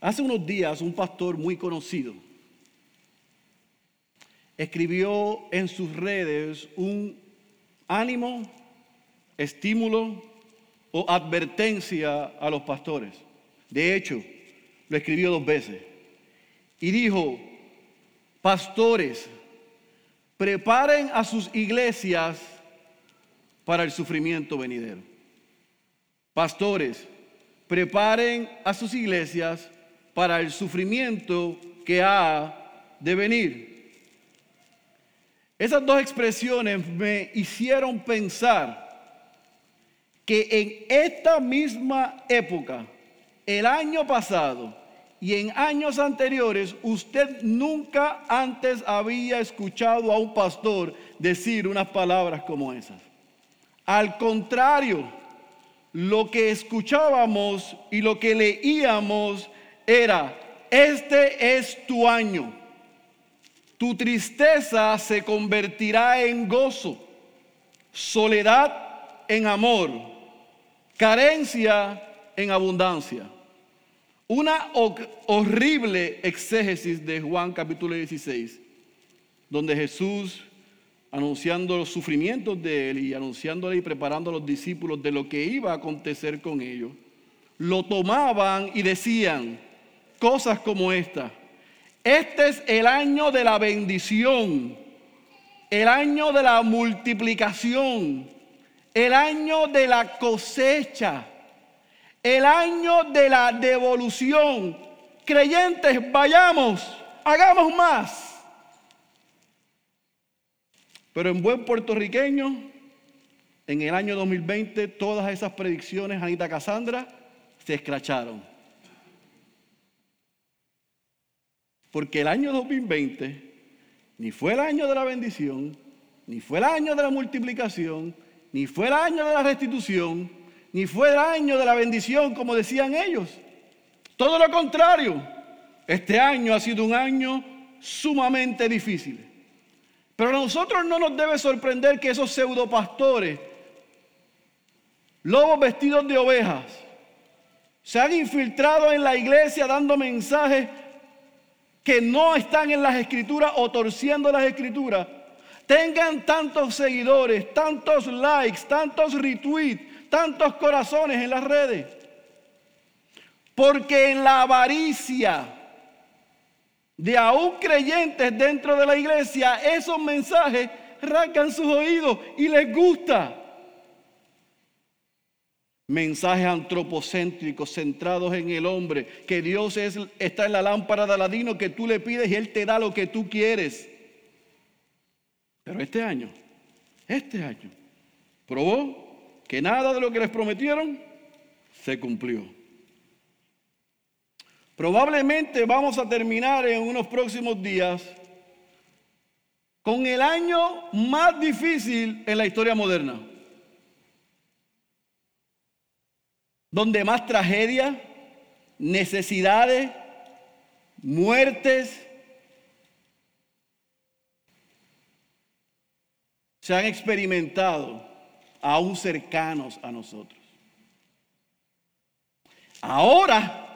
Hace unos días un pastor muy conocido escribió en sus redes un ánimo, estímulo o advertencia a los pastores. De hecho, lo escribió dos veces. Y dijo, pastores, preparen a sus iglesias para el sufrimiento venidero. Pastores, preparen a sus iglesias para el sufrimiento que ha de venir. Esas dos expresiones me hicieron pensar que en esta misma época, el año pasado y en años anteriores, usted nunca antes había escuchado a un pastor decir unas palabras como esas. Al contrario, lo que escuchábamos y lo que leíamos era, este es tu año. Tu tristeza se convertirá en gozo, soledad en amor, carencia en abundancia. Una horrible exégesis de Juan capítulo 16, donde Jesús, anunciando los sufrimientos de él y anunciándole y preparando a los discípulos de lo que iba a acontecer con ellos, lo tomaban y decían cosas como esta. Este es el año de la bendición, el año de la multiplicación, el año de la cosecha, el año de la devolución. Creyentes, vayamos, hagamos más. Pero en buen puertorriqueño, en el año 2020, todas esas predicciones, Anita Cassandra, se escracharon. Porque el año 2020 ni fue el año de la bendición, ni fue el año de la multiplicación, ni fue el año de la restitución, ni fue el año de la bendición, como decían ellos. Todo lo contrario, este año ha sido un año sumamente difícil. Pero a nosotros no nos debe sorprender que esos pseudopastores, lobos vestidos de ovejas, se han infiltrado en la iglesia dando mensajes que no están en las escrituras o torciendo las escrituras, tengan tantos seguidores, tantos likes, tantos retweets, tantos corazones en las redes. Porque en la avaricia de aún creyentes dentro de la iglesia, esos mensajes rasgan sus oídos y les gusta mensajes antropocéntricos centrados en el hombre, que Dios es, está en la lámpara de Aladino que tú le pides y Él te da lo que tú quieres. Pero este año, este año, probó que nada de lo que les prometieron se cumplió. Probablemente vamos a terminar en unos próximos días con el año más difícil en la historia moderna. Donde más tragedia, necesidades, muertes se han experimentado aún cercanos a nosotros. Ahora,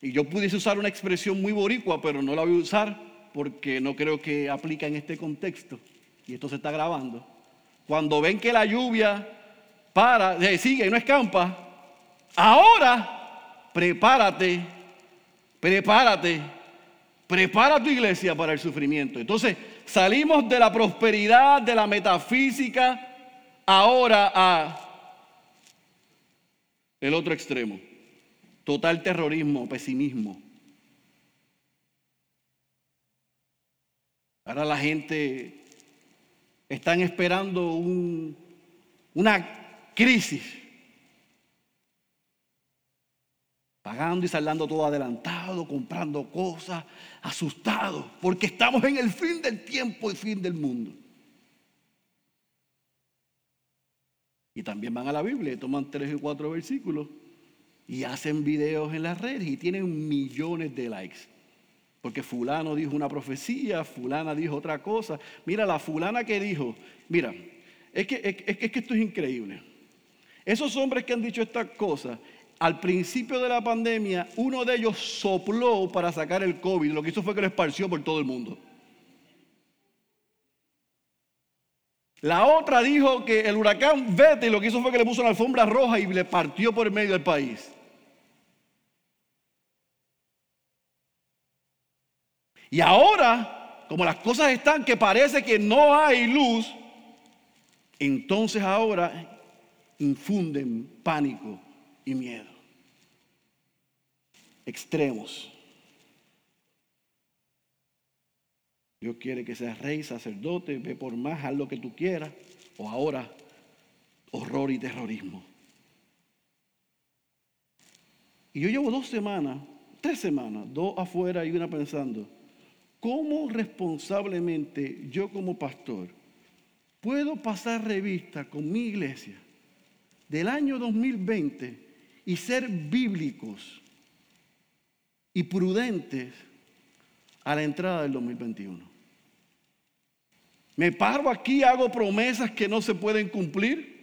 y yo pudiese usar una expresión muy boricua, pero no la voy a usar porque no creo que aplica en este contexto, y esto se está grabando. Cuando ven que la lluvia para, sigue, no escampa. Ahora, prepárate, prepárate, prepara tu iglesia para el sufrimiento. Entonces, salimos de la prosperidad, de la metafísica, ahora a el otro extremo. Total terrorismo, pesimismo. Ahora la gente están esperando un, una crisis. Pagando y saliendo todo adelantado, comprando cosas, asustado, porque estamos en el fin del tiempo y fin del mundo. Y también van a la Biblia y toman tres y cuatro versículos y hacen videos en las redes y tienen millones de likes. Porque fulano dijo una profecía, fulana dijo otra cosa. Mira, la fulana que dijo, mira, es que, es que esto es increíble. Esos hombres que han dicho estas cosas, al principio de la pandemia, uno de ellos sopló para sacar el COVID. Lo que hizo fue que lo esparció por todo el mundo. La otra dijo que el huracán vete y lo que hizo fue que le puso una alfombra roja y le partió por el medio del país. Y ahora, como las cosas están que parece que no hay luz, entonces ahora infunden pánico y miedo. Extremos. Dios quiere que seas rey, sacerdote, ve por más, haz lo que tú quieras. O ahora, horror y terrorismo. Y yo llevo dos semanas, tres semanas, dos afuera y una pensando, ¿cómo responsablemente yo como pastor puedo pasar revista con mi iglesia del año 2020 y ser bíblicos y prudentes a la entrada del 2021. Me paro aquí, hago promesas que no se pueden cumplir.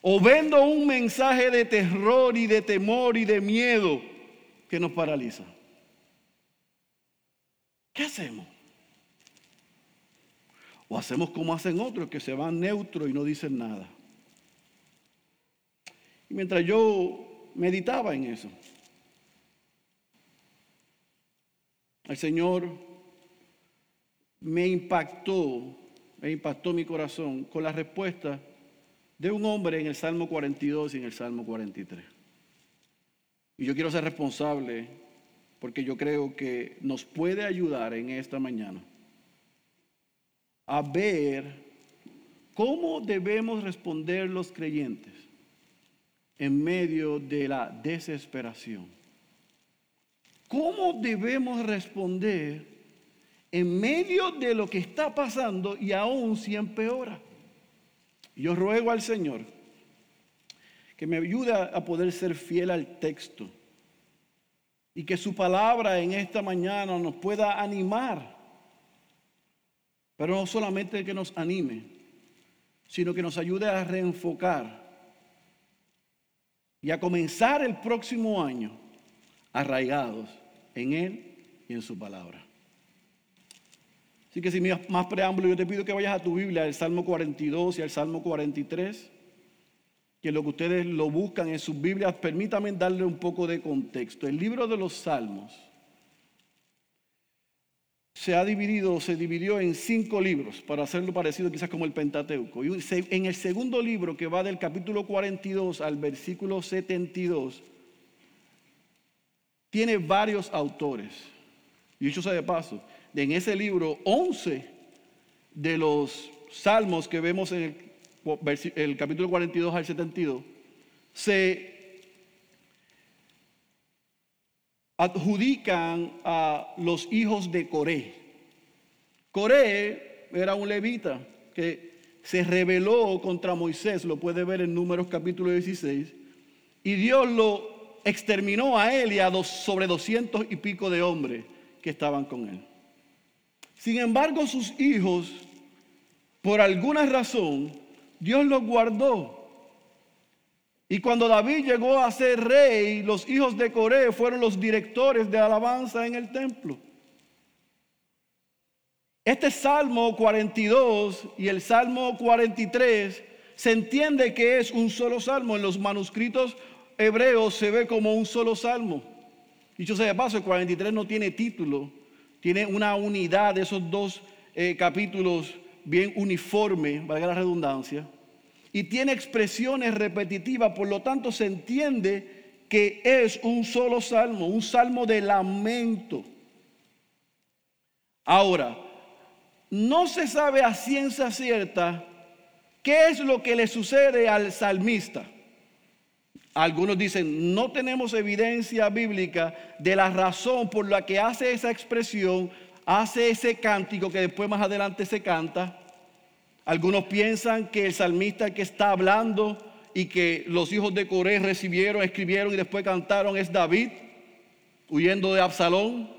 O vendo un mensaje de terror y de temor y de miedo que nos paraliza. ¿Qué hacemos? O hacemos como hacen otros que se van neutros y no dicen nada. Mientras yo meditaba en eso, el Señor me impactó, me impactó mi corazón con la respuesta de un hombre en el Salmo 42 y en el Salmo 43. Y yo quiero ser responsable porque yo creo que nos puede ayudar en esta mañana a ver cómo debemos responder los creyentes en medio de la desesperación. ¿Cómo debemos responder en medio de lo que está pasando y aún si empeora? Yo ruego al Señor que me ayude a poder ser fiel al texto y que su palabra en esta mañana nos pueda animar, pero no solamente que nos anime, sino que nos ayude a reenfocar y a comenzar el próximo año arraigados en Él y en su palabra. Así que sin más preámbulo, yo te pido que vayas a tu Biblia, al Salmo 42 y al Salmo 43, que lo que ustedes lo buscan en sus Biblias, permítanme darle un poco de contexto. El libro de los Salmos se ha dividido, se dividió en cinco libros, para hacerlo parecido quizás como el Pentateuco. Y en el segundo libro, que va del capítulo 42 al versículo 72, tiene varios autores. Y dicho sea de paso, en ese libro, 11 de los salmos que vemos en el, el capítulo 42 al 72, se adjudican a los hijos de Coré. Coré era un levita que se rebeló contra Moisés, lo puede ver en Números capítulo 16, y Dios lo exterminó a él y a dos, sobre doscientos y pico de hombres que estaban con él. Sin embargo, sus hijos, por alguna razón, Dios los guardó. Y cuando David llegó a ser rey, los hijos de Coré fueron los directores de alabanza en el templo. Este Salmo 42 y el Salmo 43 se entiende que es un solo salmo. En los manuscritos hebreos se ve como un solo salmo. Dicho sea de paso, el 43 no tiene título, tiene una unidad de esos dos eh, capítulos bien uniforme, valga la redundancia, y tiene expresiones repetitivas, por lo tanto se entiende que es un solo salmo, un salmo de lamento. Ahora, no se sabe a ciencia cierta qué es lo que le sucede al salmista. Algunos dicen, no tenemos evidencia bíblica de la razón por la que hace esa expresión, hace ese cántico que después más adelante se canta. Algunos piensan que el salmista que está hablando y que los hijos de Coré recibieron, escribieron y después cantaron es David, huyendo de Absalón.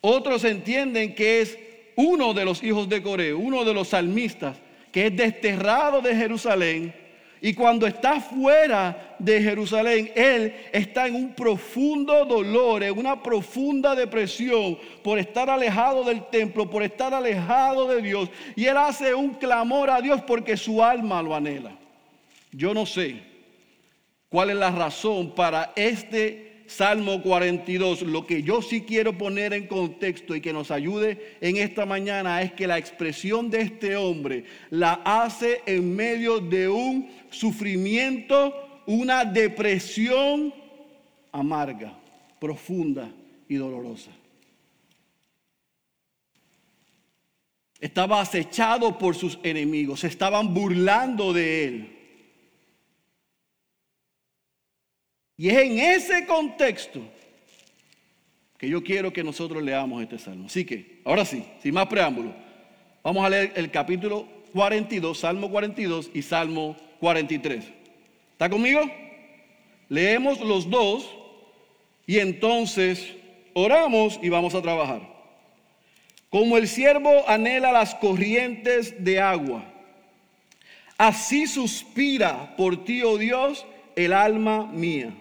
Otros entienden que es uno de los hijos de Coré, uno de los salmistas, que es desterrado de Jerusalén Y cuando está fuera de Jerusalén, él está en un profundo dolor, en una profunda depresión por estar alejado del templo, por estar alejado de Dios. Y él hace un clamor a Dios porque su alma lo anhela. Yo no sé cuál es la razón para este Salmo 42, lo que yo sí quiero poner en contexto y que nos ayude en esta mañana es que la expresión de este hombre la hace en medio de un sufrimiento, una depresión amarga, profunda y dolorosa. Estaba acechado por sus enemigos, estaban burlando de él. Y es en ese contexto que yo quiero que nosotros leamos este salmo. Así que, ahora sí, sin más preámbulo, vamos a leer el capítulo 42, Salmo 42 y Salmo 43. ¿Está conmigo? Leemos los dos y entonces oramos y vamos a trabajar. Como el siervo anhela las corrientes de agua, así suspira por ti, oh Dios, el alma mía.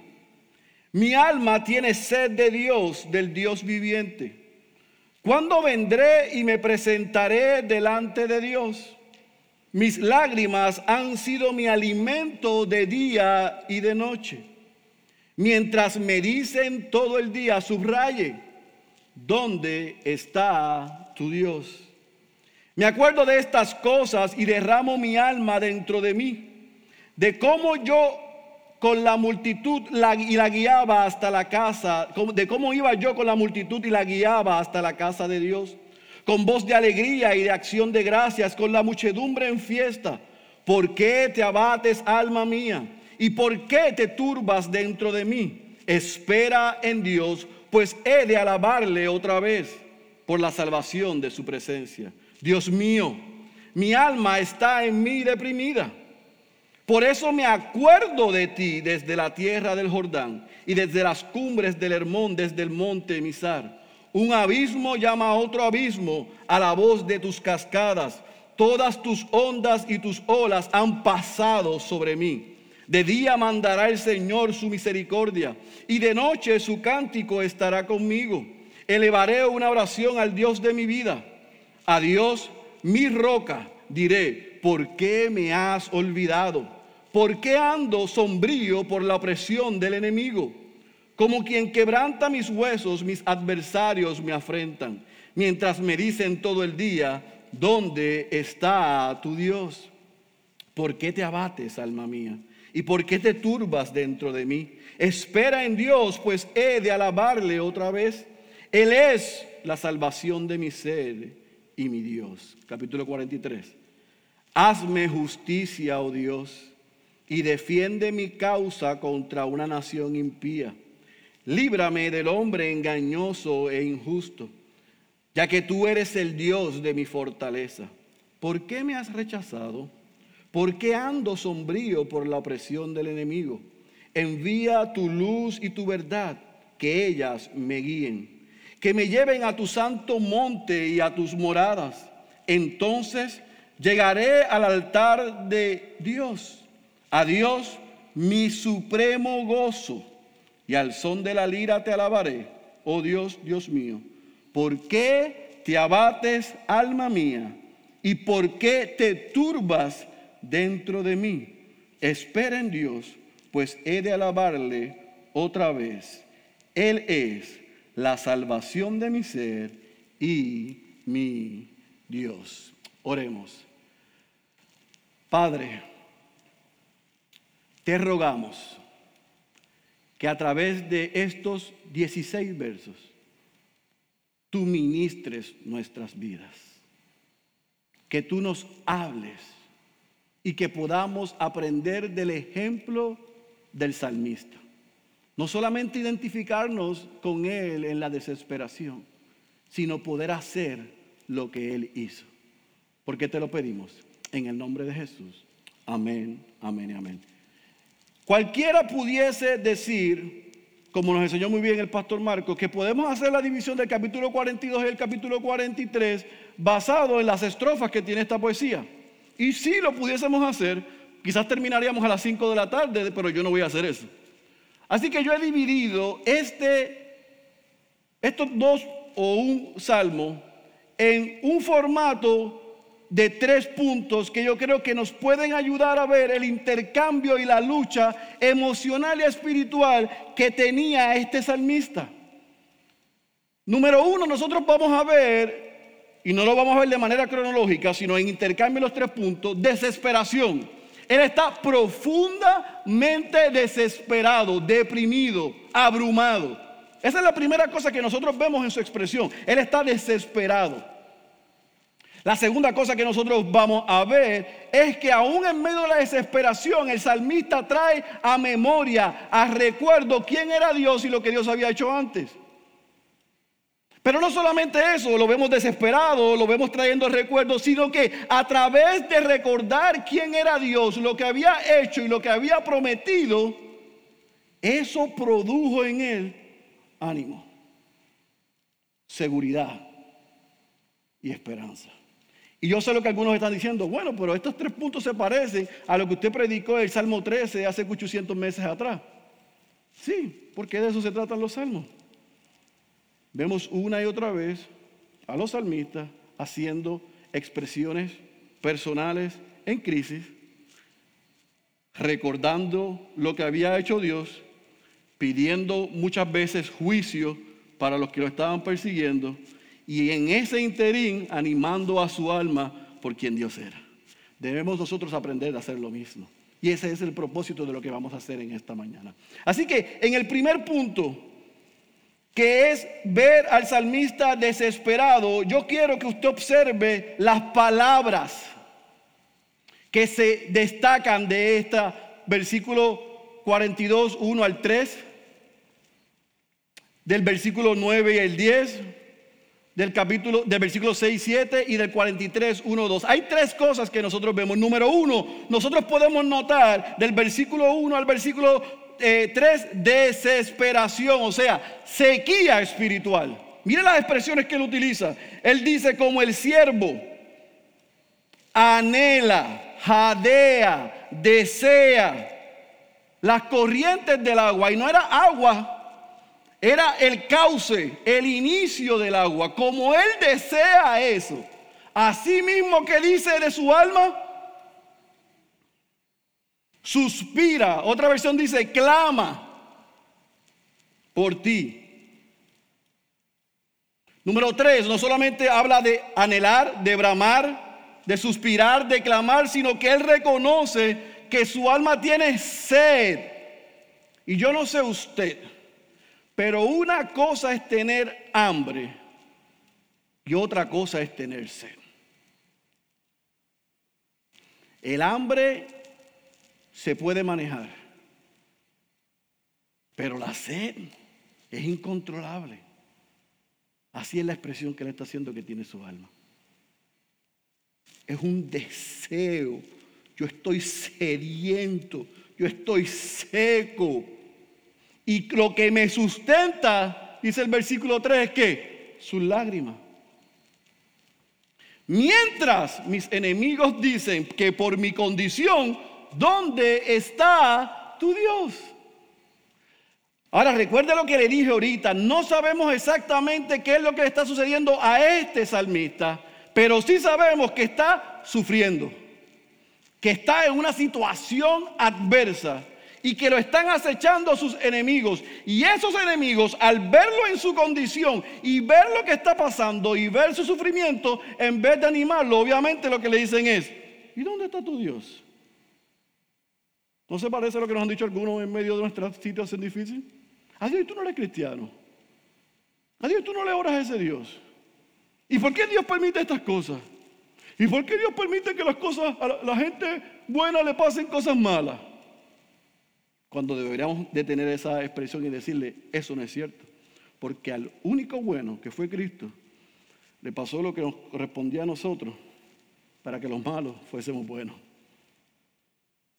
Mi alma tiene sed de Dios, del Dios viviente. ¿Cuándo vendré y me presentaré delante de Dios? Mis lágrimas han sido mi alimento de día y de noche. Mientras me dicen todo el día, subraye, ¿dónde está tu Dios? Me acuerdo de estas cosas y derramo mi alma dentro de mí, de cómo yo con la multitud y la guiaba hasta la casa, de cómo iba yo con la multitud y la guiaba hasta la casa de Dios, con voz de alegría y de acción de gracias, con la muchedumbre en fiesta. ¿Por qué te abates, alma mía? ¿Y por qué te turbas dentro de mí? Espera en Dios, pues he de alabarle otra vez por la salvación de su presencia. Dios mío, mi alma está en mí deprimida. Por eso me acuerdo de ti desde la tierra del Jordán y desde las cumbres del Hermón, desde el monte Misar. Un abismo llama a otro abismo a la voz de tus cascadas. Todas tus ondas y tus olas han pasado sobre mí. De día mandará el Señor su misericordia y de noche su cántico estará conmigo. Elevaré una oración al Dios de mi vida. A Dios, mi roca, diré, ¿por qué me has olvidado? ¿Por qué ando sombrío por la opresión del enemigo? Como quien quebranta mis huesos, mis adversarios me afrentan, mientras me dicen todo el día, ¿dónde está tu Dios? ¿Por qué te abates, alma mía? ¿Y por qué te turbas dentro de mí? Espera en Dios, pues he de alabarle otra vez. Él es la salvación de mi ser y mi Dios. Capítulo 43. Hazme justicia, oh Dios y defiende mi causa contra una nación impía. Líbrame del hombre engañoso e injusto, ya que tú eres el Dios de mi fortaleza. ¿Por qué me has rechazado? ¿Por qué ando sombrío por la opresión del enemigo? Envía tu luz y tu verdad, que ellas me guíen, que me lleven a tu santo monte y a tus moradas. Entonces llegaré al altar de Dios a Dios mi supremo gozo, y al son de la lira te alabaré, oh Dios, Dios mío. ¿Por qué te abates, alma mía? ¿Y por qué te turbas dentro de mí? Espera en Dios, pues he de alabarle otra vez. Él es la salvación de mi ser y mi Dios. Oremos. Padre, te rogamos que a través de estos 16 versos tú ministres nuestras vidas, que tú nos hables y que podamos aprender del ejemplo del salmista. No solamente identificarnos con él en la desesperación, sino poder hacer lo que él hizo. Porque te lo pedimos en el nombre de Jesús. Amén, amén y amén. Cualquiera pudiese decir, como nos enseñó muy bien el pastor Marcos, que podemos hacer la división del capítulo 42 y el capítulo 43 basado en las estrofas que tiene esta poesía. Y si lo pudiésemos hacer, Quizás terminaríamos a las 5 de la tarde, pero yo no voy a hacer eso. Así que yo he dividido este, estos dos o un salmo en un formato de tres puntos que yo creo que nos pueden ayudar a ver el intercambio y la lucha emocional y espiritual que tenía este salmista. Número uno, nosotros vamos a ver, y no lo vamos a ver de manera cronológica, sino en intercambio los tres puntos, desesperación. Él está profundamente desesperado, deprimido, abrumado. Esa es la primera cosa que nosotros vemos en su expresión. Él está desesperado. La segunda cosa que nosotros vamos a ver es que aún en medio de la desesperación, el salmista trae a memoria, a recuerdo quién era Dios y lo que Dios había hecho antes. Pero no solamente eso, lo vemos desesperado, lo vemos trayendo recuerdos, sino que a través de recordar quién era Dios, lo que había hecho y lo que había prometido, eso produjo en él ánimo, seguridad y esperanza. Y yo sé lo que algunos están diciendo, bueno, pero estos tres puntos se parecen a lo que usted predicó el Salmo 13 hace 800 meses atrás. Sí, porque de eso se tratan los salmos. Vemos una y otra vez a los salmistas haciendo expresiones personales en crisis, recordando lo que había hecho Dios, pidiendo muchas veces juicio para los que lo estaban persiguiendo y en ese interín animando a su alma por quien Dios era. Debemos nosotros aprender a hacer lo mismo. Y ese es el propósito de lo que vamos a hacer en esta mañana. Así que en el primer punto, que es ver al salmista desesperado, yo quiero que usted observe las palabras que se destacan de este versículo 42, 1 al 3, del versículo 9 y el 10 del capítulo, del versículo 6, 7 y del 43, 1, 2. Hay tres cosas que nosotros vemos. Número uno, nosotros podemos notar del versículo 1 al versículo 3, eh, desesperación, o sea, sequía espiritual. Mire las expresiones que él utiliza. Él dice como el siervo anhela, jadea, desea las corrientes del agua. Y no era agua era el cauce, el inicio del agua. Como Él desea eso, así mismo que dice de su alma, suspira. Otra versión dice, clama por ti. Número tres, no solamente habla de anhelar, de bramar, de suspirar, de clamar, sino que Él reconoce que su alma tiene sed. Y yo no sé usted. Pero una cosa es tener hambre y otra cosa es tener sed. El hambre se puede manejar, pero la sed es incontrolable. Así es la expresión que le está haciendo que tiene su alma. Es un deseo. Yo estoy sediento, yo estoy seco. Y lo que me sustenta, dice el versículo 3, es que sus lágrimas. Mientras mis enemigos dicen que por mi condición, ¿dónde está tu Dios? Ahora recuerde lo que le dije ahorita, no sabemos exactamente qué es lo que le está sucediendo a este salmista, pero sí sabemos que está sufriendo, que está en una situación adversa y que lo están acechando sus enemigos. Y esos enemigos, al verlo en su condición y ver lo que está pasando y ver su sufrimiento, en vez de animarlo, obviamente lo que le dicen es, ¿y dónde está tu Dios? ¿No se parece a lo que nos han dicho algunos en medio de nuestra situación difícil? A Dios tú no eres cristiano. A Dios tú no le oras a ese Dios. ¿Y por qué Dios permite estas cosas? ¿Y por qué Dios permite que las cosas, a la gente buena le pasen cosas malas? Cuando deberíamos de tener esa expresión y decirle, eso no es cierto. Porque al único bueno que fue Cristo, le pasó lo que nos correspondía a nosotros para que los malos fuésemos buenos.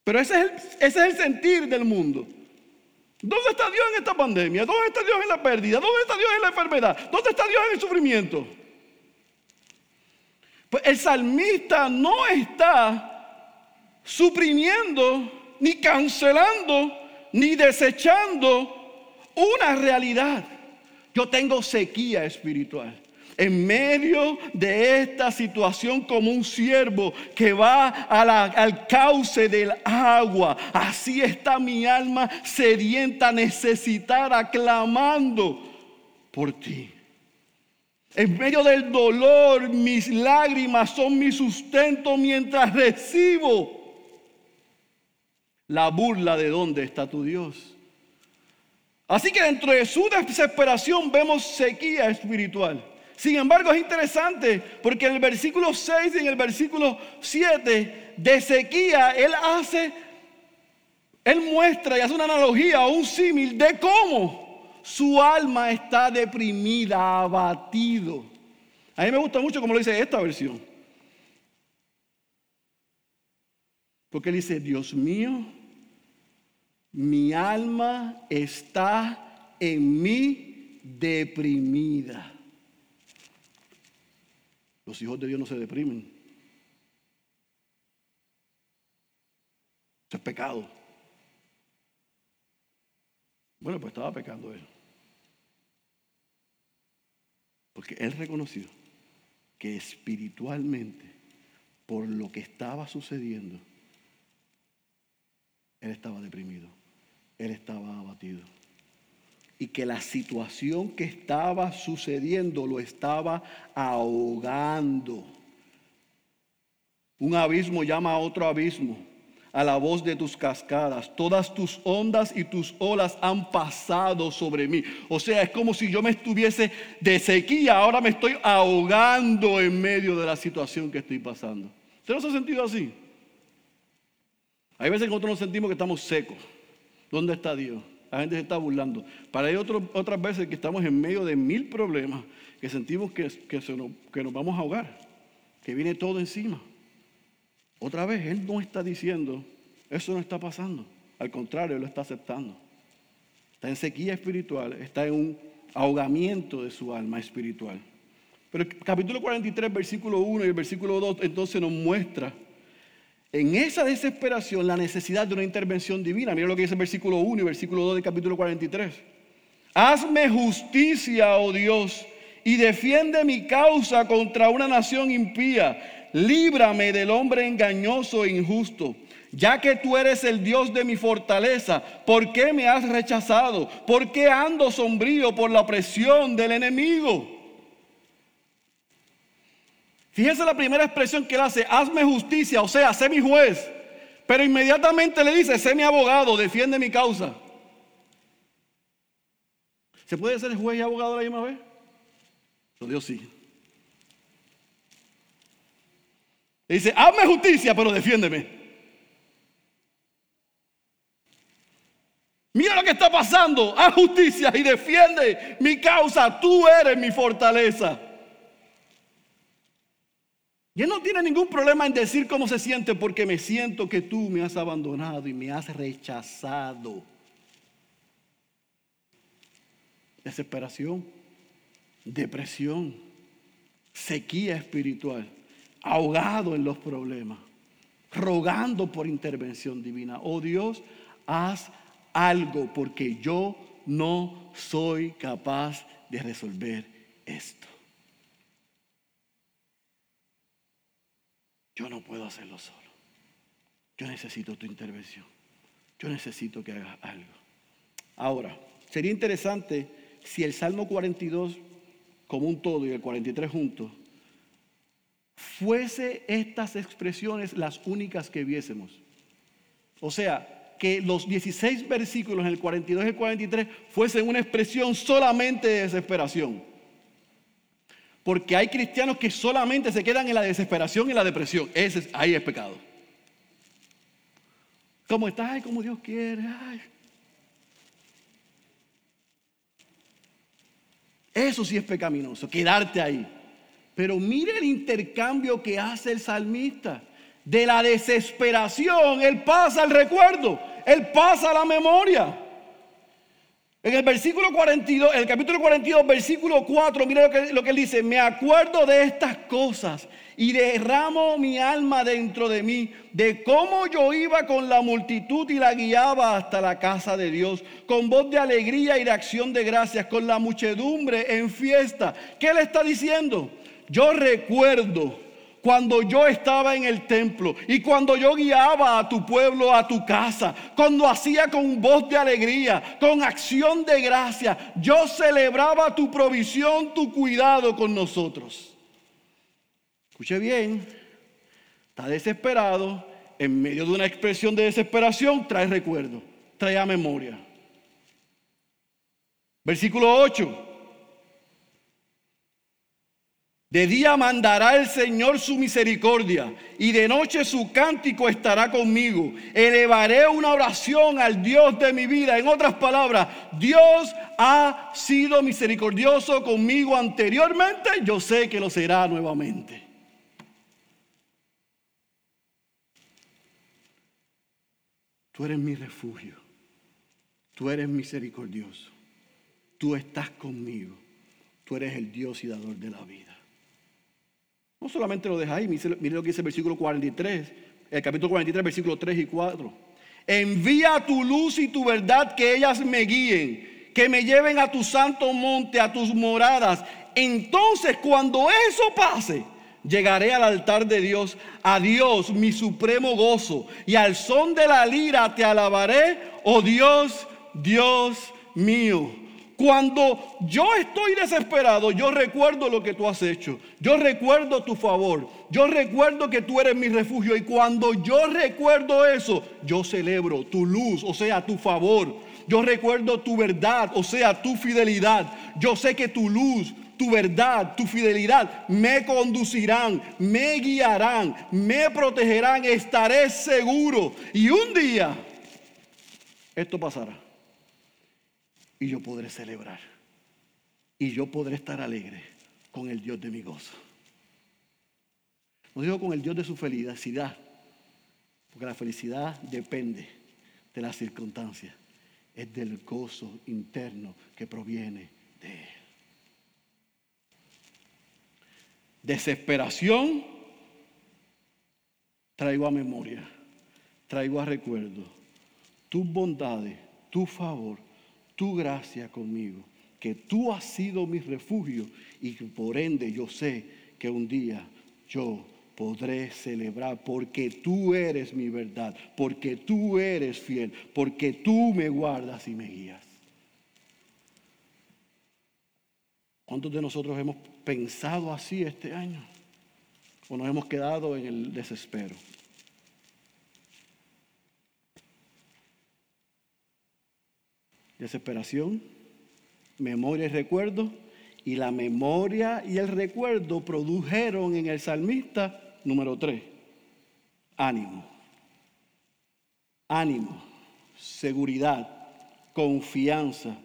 Pero ese es, el, ese es el sentir del mundo. ¿Dónde está Dios en esta pandemia? ¿Dónde está Dios en la pérdida? ¿Dónde está Dios en la enfermedad? ¿Dónde está Dios en el sufrimiento? Pues el salmista no está suprimiendo, ni cancelando, ni desechando una realidad. Yo tengo sequía espiritual. En medio de esta situación como un siervo que va al cauce del agua, así está mi alma sedienta, necesitada, clamando por ti. En medio del dolor, mis lágrimas son mi sustento mientras recibo la burla de dónde está tu Dios. Así que dentro de su desesperación vemos sequía espiritual. Sin embargo, es interesante porque en el versículo 6 y en el versículo 7 de sequía, él hace, él muestra y hace una analogía un símil de cómo su alma está deprimida, abatido. A mí me gusta mucho como lo dice esta versión. Porque él dice, Dios mío, mi alma está en mí deprimida. Los hijos de Dios no se deprimen. Eso es pecado. Bueno, pues estaba pecando él. Porque él reconoció que espiritualmente, por lo que estaba sucediendo, él estaba deprimido él estaba abatido. Y que la situación que estaba sucediendo lo estaba ahogando. Un abismo llama a otro abismo a la voz de tus cascadas. Todas tus ondas y tus olas han pasado sobre mí. O sea, es como si yo me estuviese de sequía, ahora me estoy ahogando en medio de la situación que estoy pasando. ¿Usted no se ha sentido así? Hay veces que nosotros nos sentimos que estamos secos. ¿Dónde está Dios? La gente se está burlando. Para hay otras veces que estamos en medio de mil problemas, que sentimos que, que, nos, que nos vamos a ahogar, que viene todo encima. Otra vez, Él no está diciendo, eso no está pasando. Al contrario, Él lo está aceptando. Está en sequía espiritual, está en un ahogamiento de su alma espiritual. Pero el capítulo 43, versículo 1 y el versículo 2 entonces nos muestra en esa desesperación la necesidad de una intervención divina. Mira lo que dice el versículo 1 y versículo 2 del capítulo 43. Hazme justicia, oh Dios, y defiende mi causa contra una nación impía. Líbrame del hombre engañoso e injusto. Ya que tú eres el Dios de mi fortaleza, ¿por qué me has rechazado? ¿Por qué ando sombrío por la opresión del enemigo? Fíjense la primera expresión que él hace, hazme justicia, o sea, sé mi juez. Pero inmediatamente le dice, sé mi abogado, defiende mi causa. ¿Se puede ser juez y abogado la misma vez? Dios sí. Le dice, hazme justicia, pero defiéndeme. Mira lo que está pasando, haz justicia y defiende mi causa, tú eres mi fortaleza. Y él no tiene ningún problema en decir cómo se siente porque me siento que tú me has abandonado y me has rechazado. Desesperación, depresión, sequía espiritual, ahogado en los problemas, rogando por intervención divina. Oh Dios, haz algo porque yo no soy capaz de resolver esto. Yo no puedo hacerlo solo. Yo necesito tu intervención. Yo necesito que hagas algo. Ahora, sería interesante si el Salmo 42 como un todo y el 43 juntos, fuese estas expresiones las únicas que viésemos. O sea, que los 16 versículos en el 42 y el 43 fuesen una expresión solamente de desesperación. Porque hay cristianos que solamente se quedan en la desesperación y la depresión. Ese es, ahí es pecado. Como estás, ay, como Dios quiere. Eso sí es pecaminoso, quedarte ahí. Pero mire el intercambio que hace el salmista. De la desesperación, él pasa al recuerdo, él pasa a la memoria. En el versículo 42, en el capítulo 42, versículo 4, mira lo que, lo que él dice, me acuerdo de estas cosas y derramo mi alma dentro de mí, de cómo yo iba con la multitud y la guiaba hasta la casa de Dios, con voz de alegría y de acción de gracias, con la muchedumbre en fiesta. ¿Qué le está diciendo? Yo recuerdo cuando yo estaba en el templo y cuando yo guiaba a tu pueblo a tu casa, cuando hacía con voz de alegría, con acción de gracia, yo celebraba tu provisión, tu cuidado con nosotros. Escuche bien, está desesperado, en medio de una expresión de desesperación, trae recuerdo, trae a memoria. Versículo 8. De día mandará el Señor su misericordia y de noche su cántico estará conmigo. Elevaré una oración al Dios de mi vida. En otras palabras, Dios ha sido misericordioso conmigo anteriormente, yo sé que lo será nuevamente. Tú eres mi refugio, tú eres misericordioso, tú estás conmigo, tú eres el Dios y dador de la vida. No solamente lo deja ahí, mire lo que dice el versículo 43, el capítulo 43, versículo 3 y 4. Envía tu luz y tu verdad que ellas me guíen, que me lleven a tu santo monte, a tus moradas. Entonces cuando eso pase, llegaré al altar de Dios, a Dios mi supremo gozo, y al son de la lira te alabaré, oh Dios, Dios mío. Cuando yo estoy desesperado, yo recuerdo lo que tú has hecho. Yo recuerdo tu favor. Yo recuerdo que tú eres mi refugio. Y cuando yo recuerdo eso, yo celebro tu luz, o sea, tu favor. Yo recuerdo tu verdad, o sea, tu fidelidad. Yo sé que tu luz, tu verdad, tu fidelidad me conducirán, me guiarán, me protegerán. Estaré seguro. Y un día esto pasará y yo podré celebrar. Y yo podré estar alegre con el Dios de mi gozo. No digo con el Dios de su felicidad, porque la felicidad depende de las circunstancias. Es del gozo interno que proviene de Él. Desesperación traigo a memoria, traigo a recuerdo tus bondades, tu favor tu gracia conmigo, que tú has sido mi refugio y por ende yo sé que un día yo podré celebrar porque tú eres mi verdad, porque tú eres fiel, porque tú me guardas y me guías. ¿Cuántos de nosotros hemos pensado así este año? ¿O nos hemos quedado en el desespero? Desesperación, memoria y recuerdo. Y la memoria y el recuerdo produjeron en el salmista número 3, ánimo. Ánimo, seguridad, confianza,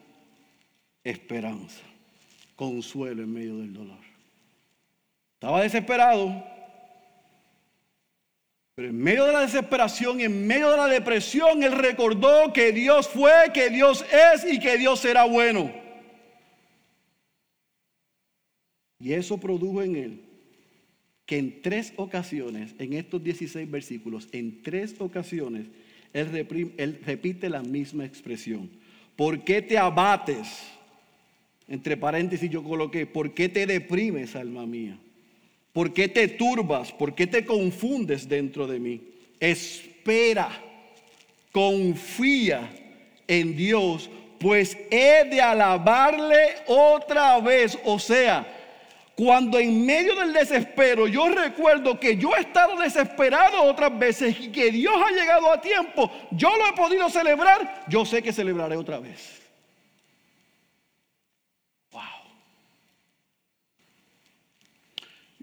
esperanza, consuelo en medio del dolor. Estaba desesperado, pero en medio de la desesperación, en medio de la depresión, él recordó que Dios fue, que Dios es y que Dios será bueno. Y eso produjo en él que en tres ocasiones, en estos 16 versículos, en tres ocasiones, él, él repite la misma expresión. ¿Por qué te abates? Entre paréntesis yo coloqué, ¿por qué te deprimes, alma mía? ¿Por qué te turbas? ¿Por qué te confundes dentro de mí? Espera, confía en Dios, pues he de alabarle otra vez. O sea, cuando en medio del desespero yo recuerdo que yo he estado desesperado otras veces y que Dios ha llegado a tiempo, yo lo he podido celebrar, yo sé que celebraré otra vez.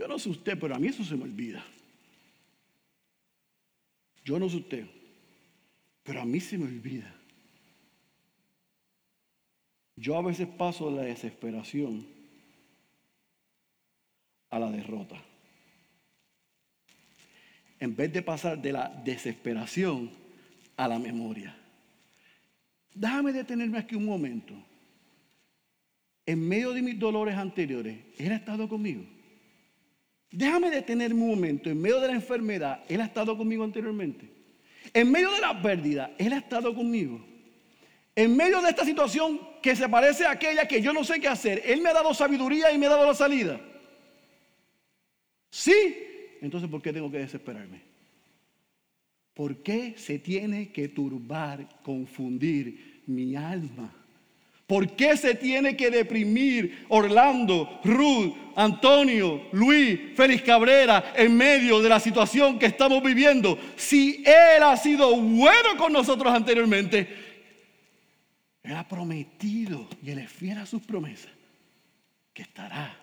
Yo no sé usted, pero a mí eso se me olvida. Yo no sé usted, pero a mí se me olvida. Yo a veces paso de la desesperación a la derrota. En vez de pasar de la desesperación a la memoria. déjame detenerme aquí un momento. En medio de mis dolores anteriores, Él ha estado conmigo. Déjame detenerme un momento. En medio de la enfermedad, Él ha estado conmigo anteriormente. En medio de la pérdida, Él ha estado conmigo. En medio de esta situación que se parece a aquella que yo no sé qué hacer, Él me ha dado sabiduría y me ha dado la salida. Sí, entonces ¿por qué tengo que desesperarme? ¿Por qué se tiene que turbar, confundir mi alma? ¿Por qué se tiene que deprimir Orlando, Ruth, Antonio, Luis, Félix Cabrera en medio de la situación que estamos viviendo? Si Él ha sido bueno con nosotros anteriormente, Él ha prometido y Él es fiel a sus promesas que estará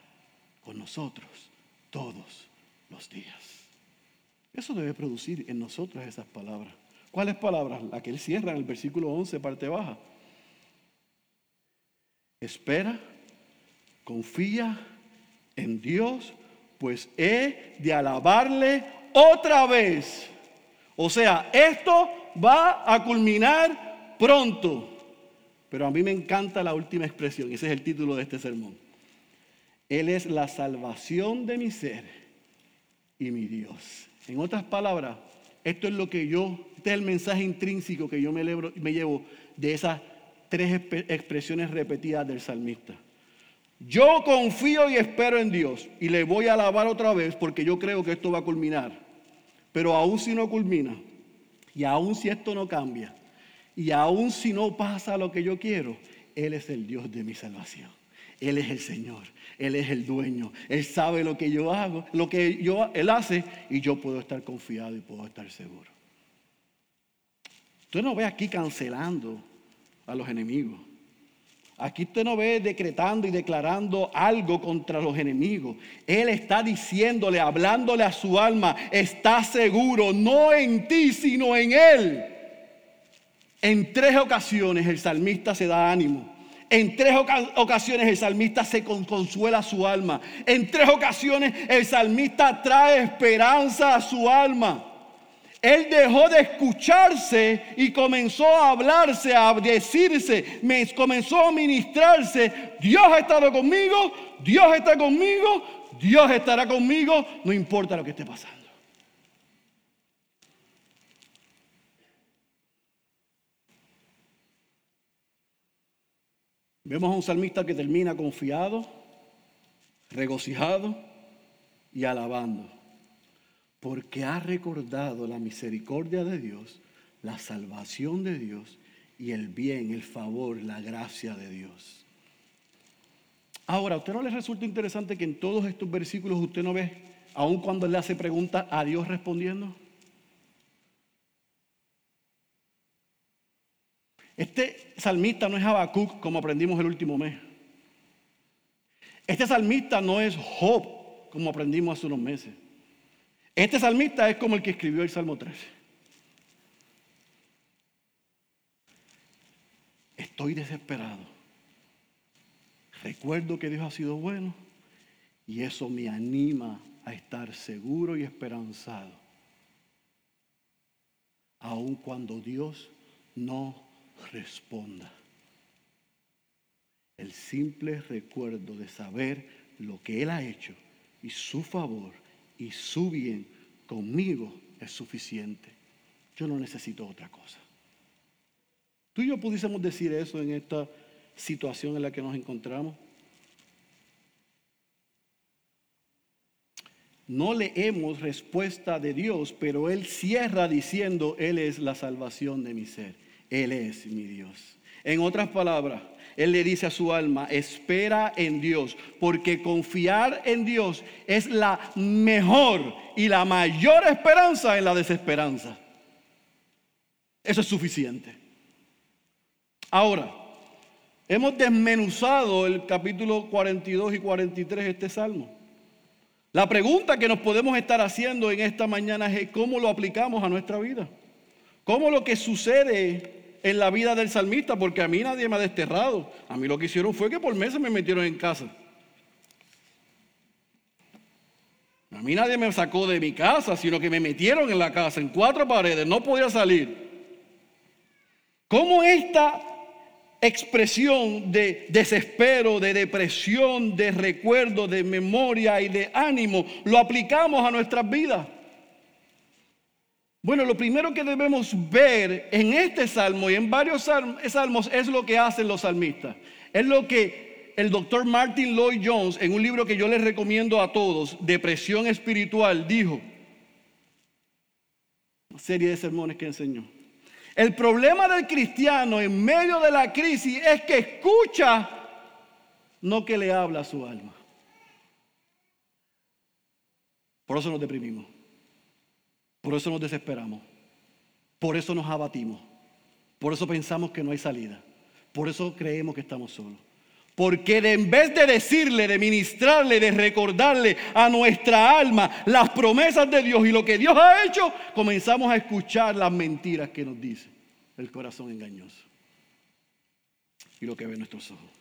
con nosotros todos los días. Eso debe producir en nosotros esas palabras. ¿Cuáles palabras? La que Él cierra en el versículo 11, parte baja Espera, confía en Dios, pues he de alabarle otra vez. O sea, esto va a culminar pronto. Pero a mí me encanta la última expresión, ese es el título de este sermón. Él es la salvación de mi ser y mi Dios. En otras palabras, esto es lo que yo, este es el mensaje intrínseco que yo me, llevo de esa tres expresiones repetidas del salmista. Yo confío y espero en Dios y le voy a alabar otra vez porque yo creo que esto va a culminar. Pero aún si no culmina y aún si esto no cambia y aún si no pasa lo que yo quiero, Él es el Dios de mi salvación. Él es el Señor, Él es el dueño, Él sabe lo que yo hago, lo que yo, Él hace y yo puedo estar confiado y puedo estar seguro. Tú no ve aquí cancelando a los enemigos. Aquí usted no ve decretando y declarando algo contra los enemigos. Él está diciéndole, hablándole a su alma, está seguro, no en ti, sino en Él. En tres ocasiones el salmista se da ánimo. En tres ocasiones el salmista se consuela a su alma. En tres ocasiones el salmista trae esperanza a su alma. Él dejó de escucharse y comenzó a hablarse, a decirse, me comenzó a ministrarse. Dios ha estado conmigo, Dios está conmigo, Dios estará conmigo, no importa lo que esté pasando. Vemos a un salmista que termina confiado, regocijado y alabando porque ha recordado la misericordia de Dios, la salvación de Dios y el bien, el favor, la gracia de Dios. Ahora, ¿a usted no le resulta interesante que en todos estos versículos usted no ve, aun cuando le hace preguntas, a Dios respondiendo? Este salmista no es Habacuc como aprendimos el último mes. Este salmista no es Job como aprendimos hace unos meses. Este salmista es como el que escribió el Salmo 13. Estoy desesperado. Recuerdo que Dios ha sido bueno y eso me anima a estar seguro y esperanzado. Aun cuando Dios no responda. El simple recuerdo de saber lo que Él ha hecho y su favor y su bien conmigo es suficiente. Yo no necesito otra cosa. Tú y yo pudiésemos decir eso en esta situación en la que nos encontramos. No leemos respuesta de Dios, pero Él cierra diciendo, Él es la salvación de mi ser. Él es mi Dios. En otras palabras, él le dice a su alma, espera en Dios, porque confiar en Dios es la mejor y la mayor esperanza en la desesperanza. Eso es suficiente. Ahora, hemos desmenuzado el capítulo 42 y 43 de este salmo. La pregunta que nos podemos estar haciendo en esta mañana es cómo lo aplicamos a nuestra vida. ¿Cómo lo que sucede en la vida del salmista, porque a mí nadie me ha desterrado. A mí lo que hicieron fue que por meses me metieron en casa. A mí nadie me sacó de mi casa, sino que me metieron en la casa, en cuatro paredes, no podía salir. ¿Cómo esta expresión de desespero, de depresión, de recuerdo, de memoria y de ánimo lo aplicamos a nuestras vidas? Bueno, lo primero que debemos ver en este salmo y en varios salmos es lo que hacen los salmistas. Es lo que el doctor Martin Lloyd Jones, en un libro que yo les recomiendo a todos, Depresión Espiritual, dijo. Una serie de sermones que enseñó. El problema del cristiano en medio de la crisis es que escucha, no que le habla a su alma. Por eso nos deprimimos. Por eso nos desesperamos. Por eso nos abatimos. Por eso pensamos que no hay salida. Por eso creemos que estamos solos. Porque en vez de decirle, de ministrarle, de recordarle a nuestra alma las promesas de Dios y lo que Dios ha hecho, comenzamos a escuchar las mentiras que nos dice el corazón engañoso y lo que ve nuestros ojos.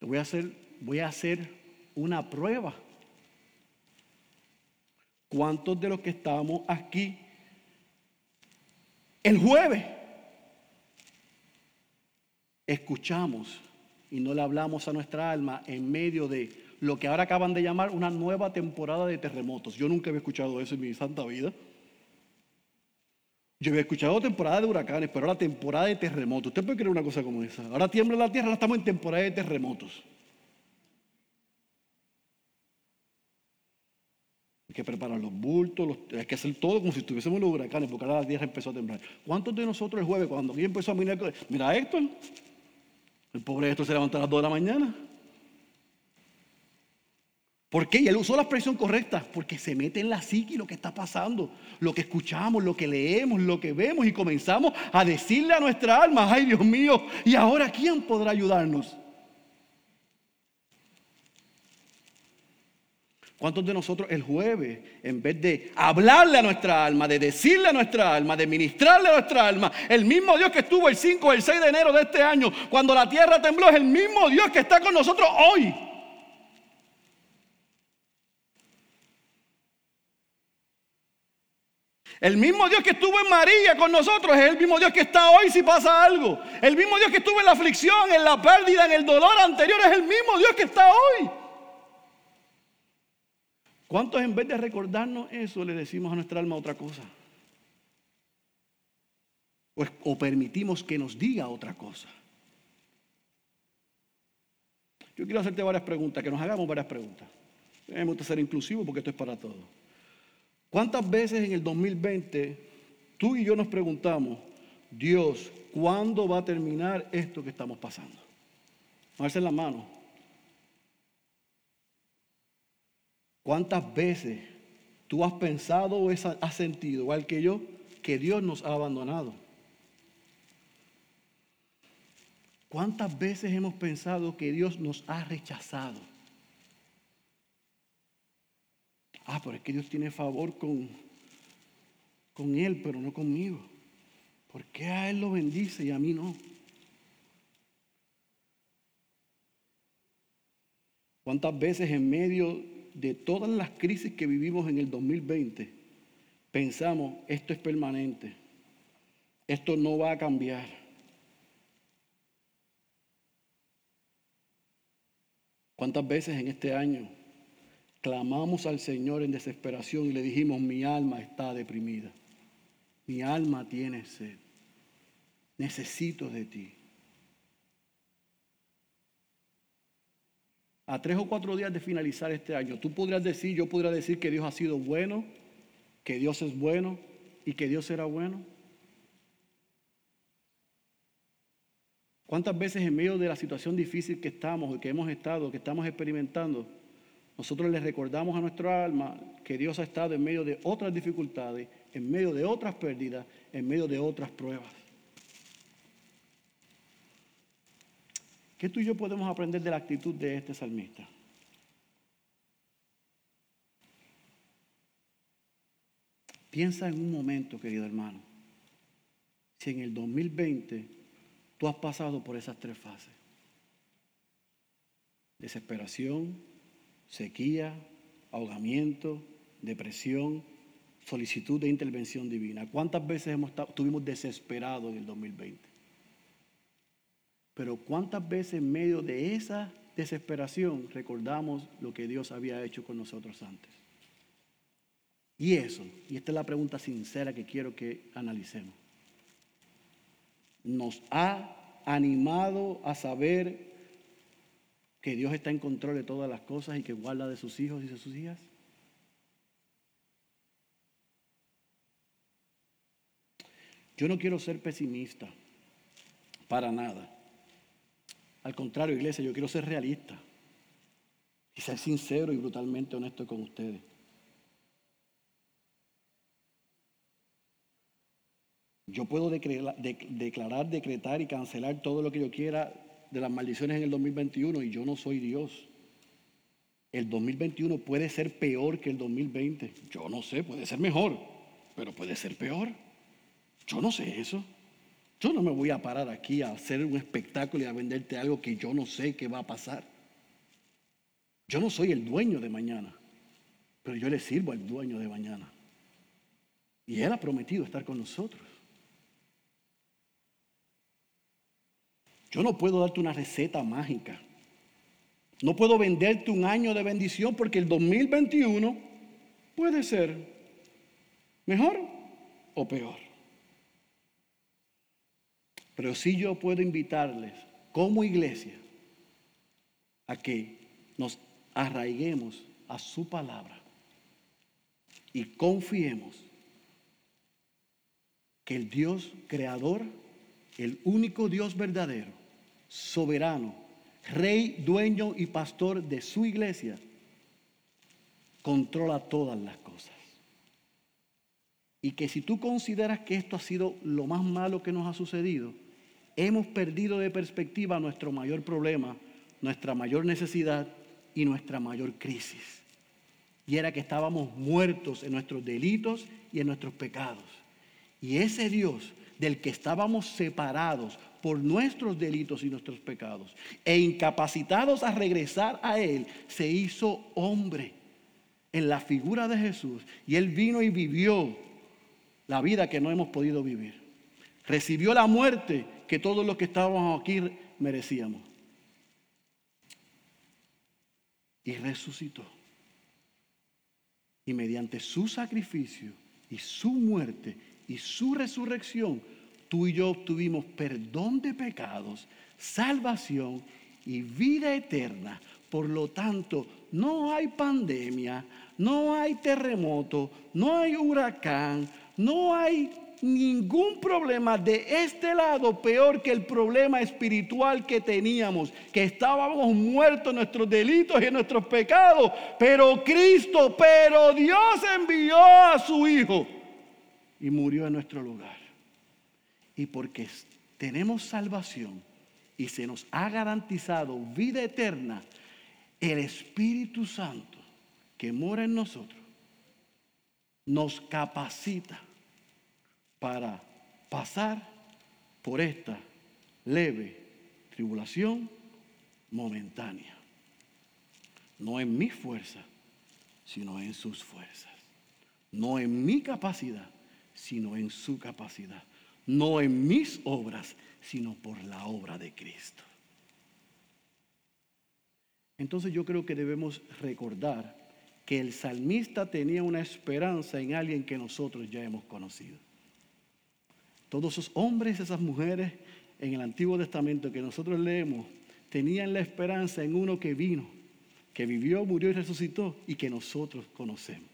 Voy a hacer, voy a hacer una prueba ¿Cuántos de los que estábamos aquí el jueves escuchamos y no le hablamos a nuestra alma en medio de lo que ahora acaban de llamar una nueva temporada de terremotos? Yo nunca había escuchado eso en mi santa vida. Yo había escuchado temporada de huracanes, pero ahora temporada de terremotos. ¿Usted puede creer una cosa como esa? Ahora tiembla la tierra, ahora estamos en temporada de terremotos. Que preparar los bultos, hay que hacer todo como si estuviésemos en los huracanes, porque ahora la tierra empezó a temblar. ¿Cuántos de nosotros el jueves, cuando aquí empezó a mirar, mira Héctor, el pobre Héctor se levantó a las 2 de la mañana? ¿Por qué? Y él usó la expresión correcta, porque se mete en la psique lo que está pasando, lo que escuchamos, lo que leemos, lo que vemos y comenzamos a decirle a nuestra alma, ay Dios mío, ¿y ahora quién podrá ayudarnos? ¿Cuántos de nosotros el jueves, en vez de hablarle a nuestra alma, de decirle a nuestra alma, de ministrarle a nuestra alma, el mismo Dios que estuvo el 5 o el 6 de enero de este año, cuando la tierra tembló, es el mismo Dios que está con nosotros hoy? El mismo Dios que estuvo en María con nosotros es el mismo Dios que está hoy si pasa algo. El mismo Dios que estuvo en la aflicción, en la pérdida, en el dolor anterior es el mismo Dios que está hoy. ¿Cuántos en vez de recordarnos eso le decimos a nuestra alma otra cosa? O, permitimos que nos diga otra cosa. Yo quiero hacerte varias preguntas, que nos hagamos varias preguntas. Tenemos que ser inclusivos porque esto es para todos. ¿Cuántas veces en el 2020 tú y yo nos preguntamos, Dios, ¿cuándo va a terminar esto que estamos pasando? Vamos a en la mano. ¿Cuántas veces tú has pensado o has sentido, igual que yo, que Dios nos ha abandonado? ¿Cuántas veces hemos pensado que Dios nos ha rechazado? Ah, pero es que Dios tiene favor con, con Él, pero no conmigo. ¿Por qué a Él lo bendice y a mí no? ¿Cuántas veces en medio de todas las crisis que vivimos en el 2020, pensamos, esto es permanente, esto no va a cambiar. ¿Cuántas veces en este año clamamos al Señor en desesperación y le dijimos, mi alma está deprimida, mi alma tiene sed, necesito de ti? A tres o cuatro días de finalizar este año, tú podrías decir, yo podría decir que Dios ha sido bueno, que Dios es bueno y que Dios será bueno. ¿Cuántas veces en medio de la situación difícil que estamos y que hemos estado, que estamos experimentando, nosotros le recordamos a nuestra alma que Dios ha estado en medio de otras dificultades, en medio de otras pérdidas, en medio de otras pruebas? ¿Qué tú y yo podemos aprender de la actitud de este salmista? Piensa en un momento, querido hermano, si en el 2020 tú has pasado por esas tres fases. Desesperación, sequía, ahogamiento, depresión, solicitud de intervención divina. ¿Cuántas veces hemos estuvimos desesperados en el 2020? Pero ¿cuántas veces en medio de esa desesperación recordamos lo que Dios había hecho con nosotros antes? Y eso, y esta es la pregunta sincera que quiero que analicemos, nos ha animado a saber que Dios está en control de todas las cosas y que guarda de sus hijos y de sus hijas? Yo no quiero ser pesimista, para nada. Al contrario, iglesia, yo quiero ser realista y ser sincero y brutalmente honesto con ustedes. Yo puedo declarar, decretar y cancelar todo lo que yo quiera de las maldiciones en el 2021 y yo no soy Dios. El 2021 puede ser peor que el 2020. Yo no sé, puede ser mejor, pero puede ser peor. Yo no sé eso. Yo no me voy a parar aquí a hacer un espectáculo y a venderte algo que yo no sé qué va a pasar. Yo no soy el dueño de mañana, pero yo le sirvo al dueño de mañana. Y Él ha prometido estar con nosotros. Yo no puedo darte una receta mágica. No puedo venderte un año de bendición porque el 2021 puede ser mejor o peor. Pero sí yo puedo invitarles como iglesia a que nos arraiguemos a su palabra y confiemos que el Dios creador, el único Dios verdadero, soberano, rey, dueño y pastor de su iglesia, controla todas las cosas. Y que si tú consideras que esto ha sido lo más malo que nos ha sucedido, hemos perdido de perspectiva nuestro mayor problema, nuestra mayor necesidad y nuestra mayor crisis. Y era que estábamos muertos en nuestros delitos y en nuestros pecados. Y ese Dios del que estábamos separados por nuestros delitos y nuestros pecados e incapacitados a regresar a Él, se hizo hombre en la figura de Jesús. Y Él vino y vivió la vida que no hemos podido vivir. Recibió la muerte que todos los que estábamos aquí merecíamos. Y resucitó. Y mediante su sacrificio y su muerte y su resurrección, tú y yo obtuvimos perdón de pecados, salvación y vida eterna. Por lo tanto, no hay pandemia, no hay terremoto, no hay huracán, no hay ningún problema de este lado peor que el problema espiritual que teníamos, que estábamos muertos en nuestros delitos y en nuestros pecados, pero Cristo, pero Dios envió a su Hijo y murió en nuestro lugar. Y porque tenemos salvación y se nos ha garantizado vida eterna, el Espíritu Santo que mora en nosotros nos capacita para pasar por esta leve tribulación momentánea. No en mi fuerza, sino en sus fuerzas. No en mi capacidad, sino en su capacidad. No en mis obras, sino por la obra de Cristo. Entonces yo creo que debemos recordar que el salmista tenía una esperanza en alguien que nosotros ya hemos conocido. Todos esos hombres esas mujeres en el Antiguo Testamento que nosotros leemos tenían la esperanza en uno que vino, que vivió, murió y resucitó y que nosotros conocemos.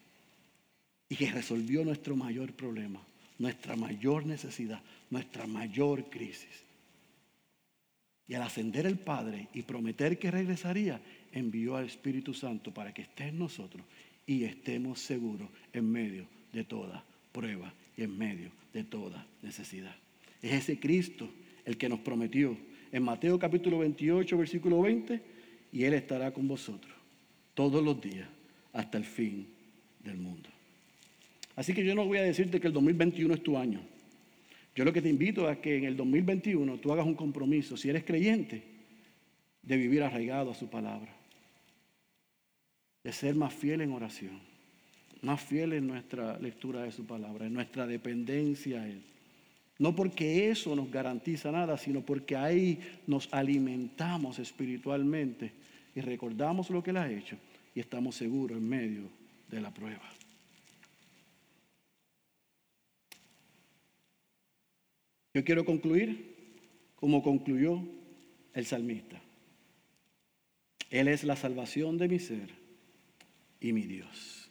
Y que resolvió nuestro mayor problema, nuestra mayor necesidad, nuestra mayor crisis. Y al ascender el Padre y prometer que regresaría, envió al Espíritu Santo para que esté en nosotros y estemos seguros en medio de toda prueba y en medio de toda necesidad. Es ese Cristo el que nos prometió en Mateo capítulo 28, versículo 20, y Él estará con vosotros todos los días hasta el fin del mundo. Así que yo no voy a decirte que el 2021 es tu año. Yo lo que te invito es que en el 2021 tú hagas un compromiso, si eres creyente, de vivir arraigado a su palabra, de ser más fiel en oración, más fiel en nuestra lectura de su palabra, en nuestra dependencia a Él. No porque eso nos garantiza nada, sino porque ahí nos alimentamos espiritualmente y recordamos lo que Él ha hecho y estamos seguros en medio de la prueba. Yo quiero concluir como concluyó el salmista. Él es la salvación de mi ser y mi Dios.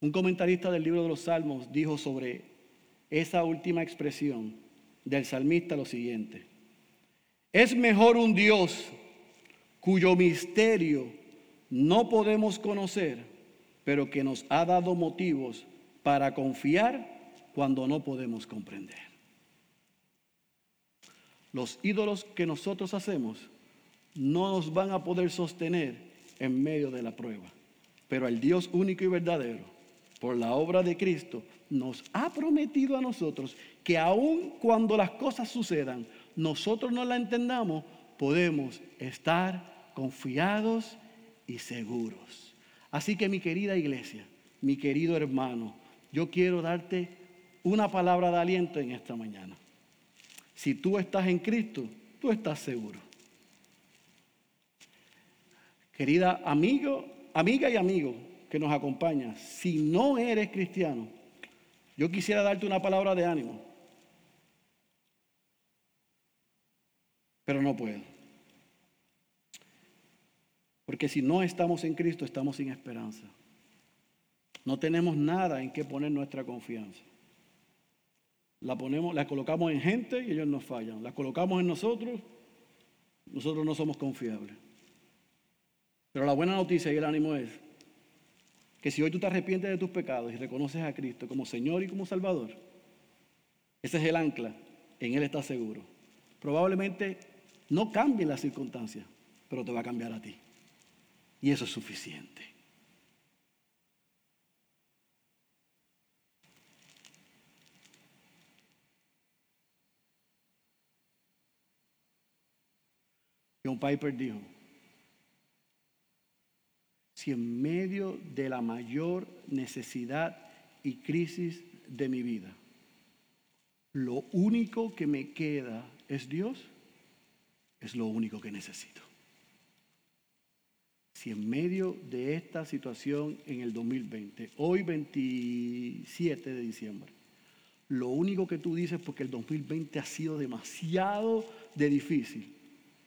Un comentarista del libro de los Salmos dijo sobre esa última expresión del salmista lo siguiente. Es mejor un Dios cuyo misterio no podemos conocer, pero que nos ha dado motivos para confiar cuando no podemos comprender. Los ídolos que nosotros hacemos no nos van a poder sostener en medio de la prueba. Pero el Dios único y verdadero, por la obra de Cristo, nos ha prometido a nosotros que aun cuando las cosas sucedan, nosotros no la entendamos, podemos estar confiados y seguros. Así que mi querida iglesia, mi querido hermano, yo quiero darte una palabra de aliento en esta mañana. Si tú estás en Cristo, tú estás seguro. Querida amigo, amiga y amigo que nos acompaña, si no eres cristiano, yo quisiera darte una palabra de ánimo. Pero no puedo. Porque si no estamos en Cristo, estamos sin esperanza. No tenemos nada en que poner nuestra confianza. La ponemos, la colocamos en gente y ellos nos fallan. La colocamos en nosotros, nosotros no somos confiables. Pero la buena noticia y el ánimo es que si hoy tú te arrepientes de tus pecados y reconoces a Cristo como Señor y como Salvador, ese es el ancla, en Él estás seguro. Probablemente no cambien las circunstancias, pero te va a cambiar a ti. Y eso es suficiente. John Piper dijo, si en medio de la mayor necesidad y crisis de mi vida, lo único que me queda es Dios, es lo único que necesito. Si en medio de esta situación en el 2020, hoy 27 de diciembre, lo único que tú dices porque el 2020 ha sido demasiado de difícil,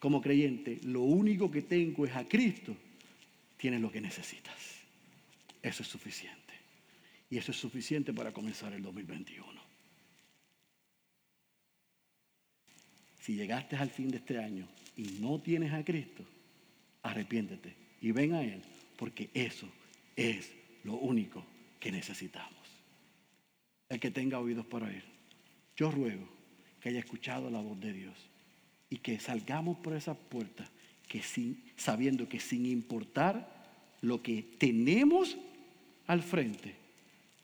como creyente, lo único que tengo es a Cristo, tienes lo que necesitas. Eso es suficiente. Y eso es suficiente para comenzar el 2021. Si llegaste al fin de este año y no tienes a Cristo, arrepiéntete y ven a Él, porque eso es lo único que necesitamos. El que tenga oídos para oír, yo ruego que haya escuchado la voz de Dios y que salgamos por esa puerta que sin, sabiendo que sin importar lo que tenemos al frente,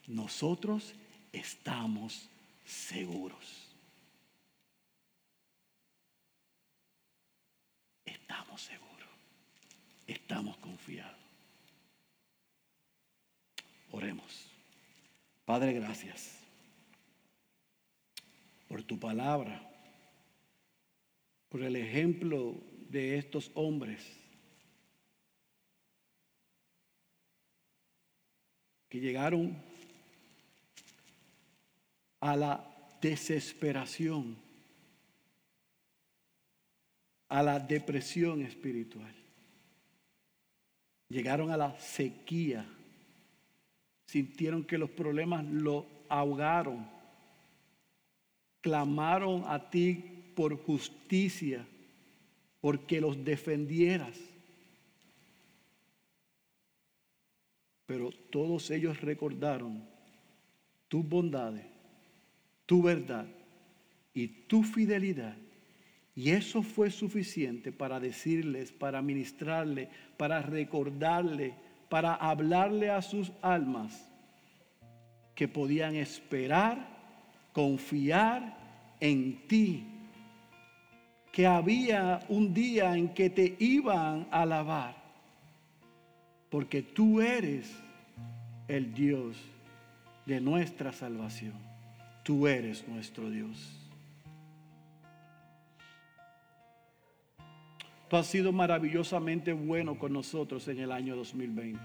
nosotros estamos seguros. Estamos seguros. Estamos confiados. Oremos. Padre, gracias por tu palabra, por el ejemplo de estos hombres que llegaron a la desesperación, a la depresión espiritual. Llegaron a la sequía. Sintieron que los problemas lo ahogaron. Clamaron a ti por justicia porque los defendieras. Pero todos ellos recordaron tus bondades, tu verdad y tu fidelidad. Y eso fue suficiente para decirles, para ministrarle, para recordarle, para hablarle a sus almas que podían esperar, confiar en ti que había un día en que te iban a alabar, porque tú eres el Dios de nuestra salvación. Tú eres nuestro Dios. Tú has sido maravillosamente bueno con nosotros en el año 2020.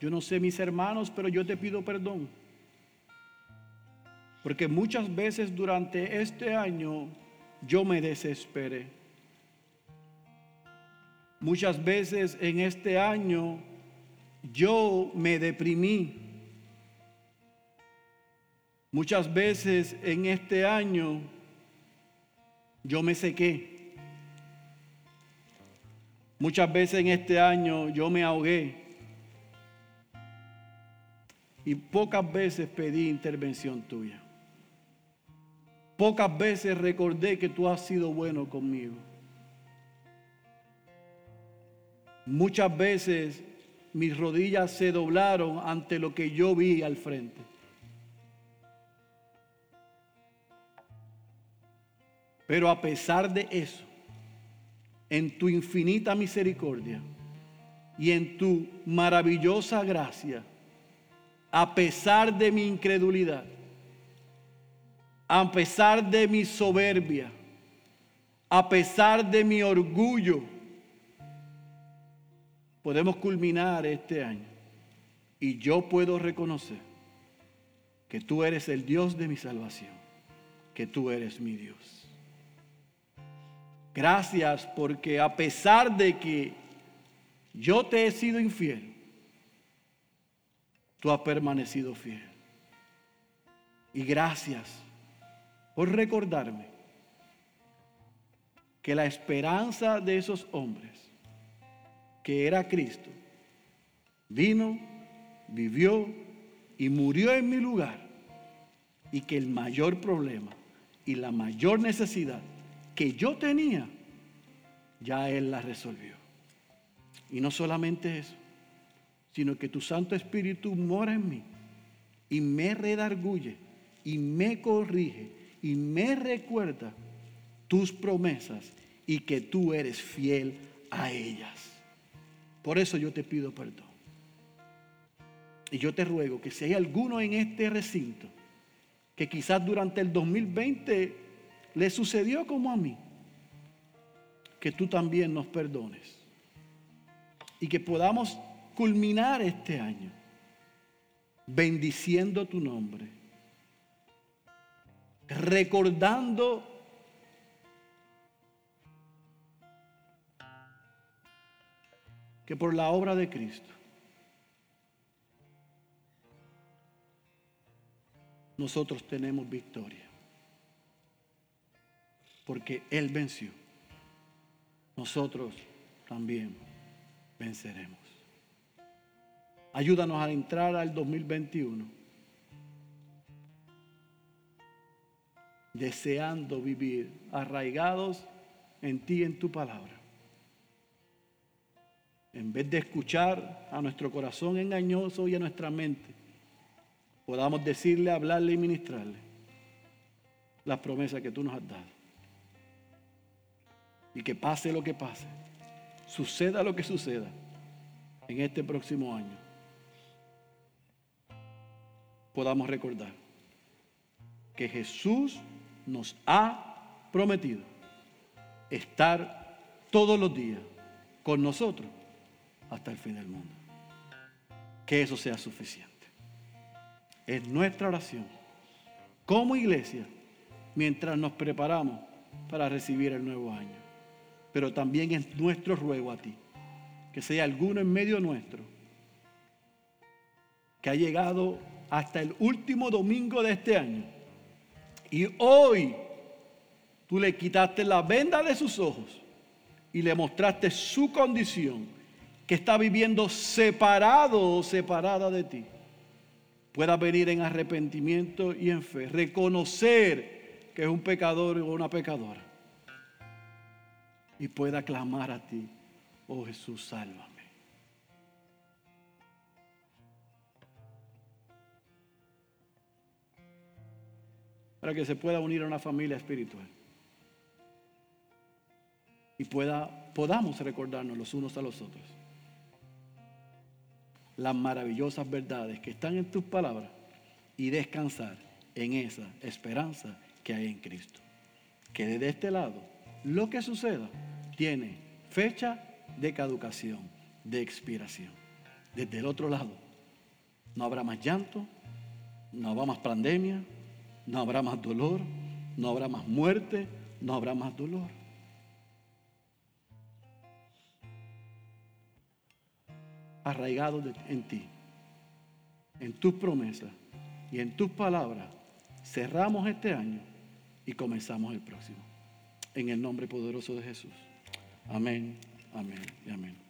Yo no sé mis hermanos, pero yo te pido perdón. Porque muchas veces durante este año yo me desesperé. Muchas veces en este año yo me deprimí. Muchas veces en este año yo me sequé. Muchas veces en este año yo me ahogué. Y pocas veces pedí intervención tuya. Pocas veces recordé que tú has sido bueno conmigo. Muchas veces mis rodillas se doblaron ante lo que yo vi al frente. Pero a pesar de eso, en tu infinita misericordia y en tu maravillosa gracia, a pesar de mi incredulidad, a pesar de mi soberbia, a pesar de mi orgullo, podemos culminar este año y yo puedo reconocer que tú eres el Dios de mi salvación, que tú eres mi Dios. Gracias porque a pesar de que yo te he sido infiel, tú has permanecido fiel. Y gracias por recordarme que la esperanza de esos hombres, que era Cristo, vino, vivió y murió en mi lugar. Y que el mayor problema y la mayor necesidad que yo tenía, ya Él la resolvió. Y no solamente eso, sino que tu Santo Espíritu mora en mí y me redarguye y me corrige y me recuerda tus promesas y que tú eres fiel a ellas. Por eso yo te pido perdón. Y yo te ruego que si hay alguno en este recinto que quizás durante el 2020 le sucedió como a mí, que tú también nos perdones y que podamos culminar este año bendiciendo tu nombre, recordando que por la obra de Cristo nosotros tenemos victoria porque Él venció, nosotros también venceremos. Ayúdanos a entrar al 2021 deseando vivir arraigados en ti en tu palabra. En vez de escuchar a nuestro corazón engañoso y a nuestra mente, podamos decirle, hablarle y ministrarle las promesas que tú nos has dado. Y que pase lo que pase, suceda lo que suceda en este próximo año, podamos recordar que Jesús nos ha prometido estar todos los días con nosotros hasta el fin del mundo. Que eso sea suficiente. Es nuestra oración como iglesia mientras nos preparamos para recibir el nuevo año pero también es nuestro ruego a ti, que sea alguno en medio nuestro, que ha llegado hasta el último domingo de este año, y hoy tú le quitaste la venda de sus ojos y le mostraste su condición, que está viviendo separado o separada de ti, pueda venir en arrepentimiento y en fe, reconocer que es un pecador o una pecadora y pueda clamar a ti, oh Jesús, sálvame. Para que se pueda unir a una familia espiritual y pueda podamos recordarnos los unos a los otros las maravillosas verdades que están en tus palabras y descansar en esa esperanza que hay en Cristo. Que desde este lado, lo que suceda tiene fecha de caducación, de expiración. Desde el otro lado, no habrá más llanto, no habrá más pandemia, no habrá más dolor, no habrá más muerte, no habrá más dolor. Arraigado en ti, en tus promesas y en tus palabras, cerramos este año y comenzamos el próximo. En el nombre poderoso de Jesús. Amén, amén y amén.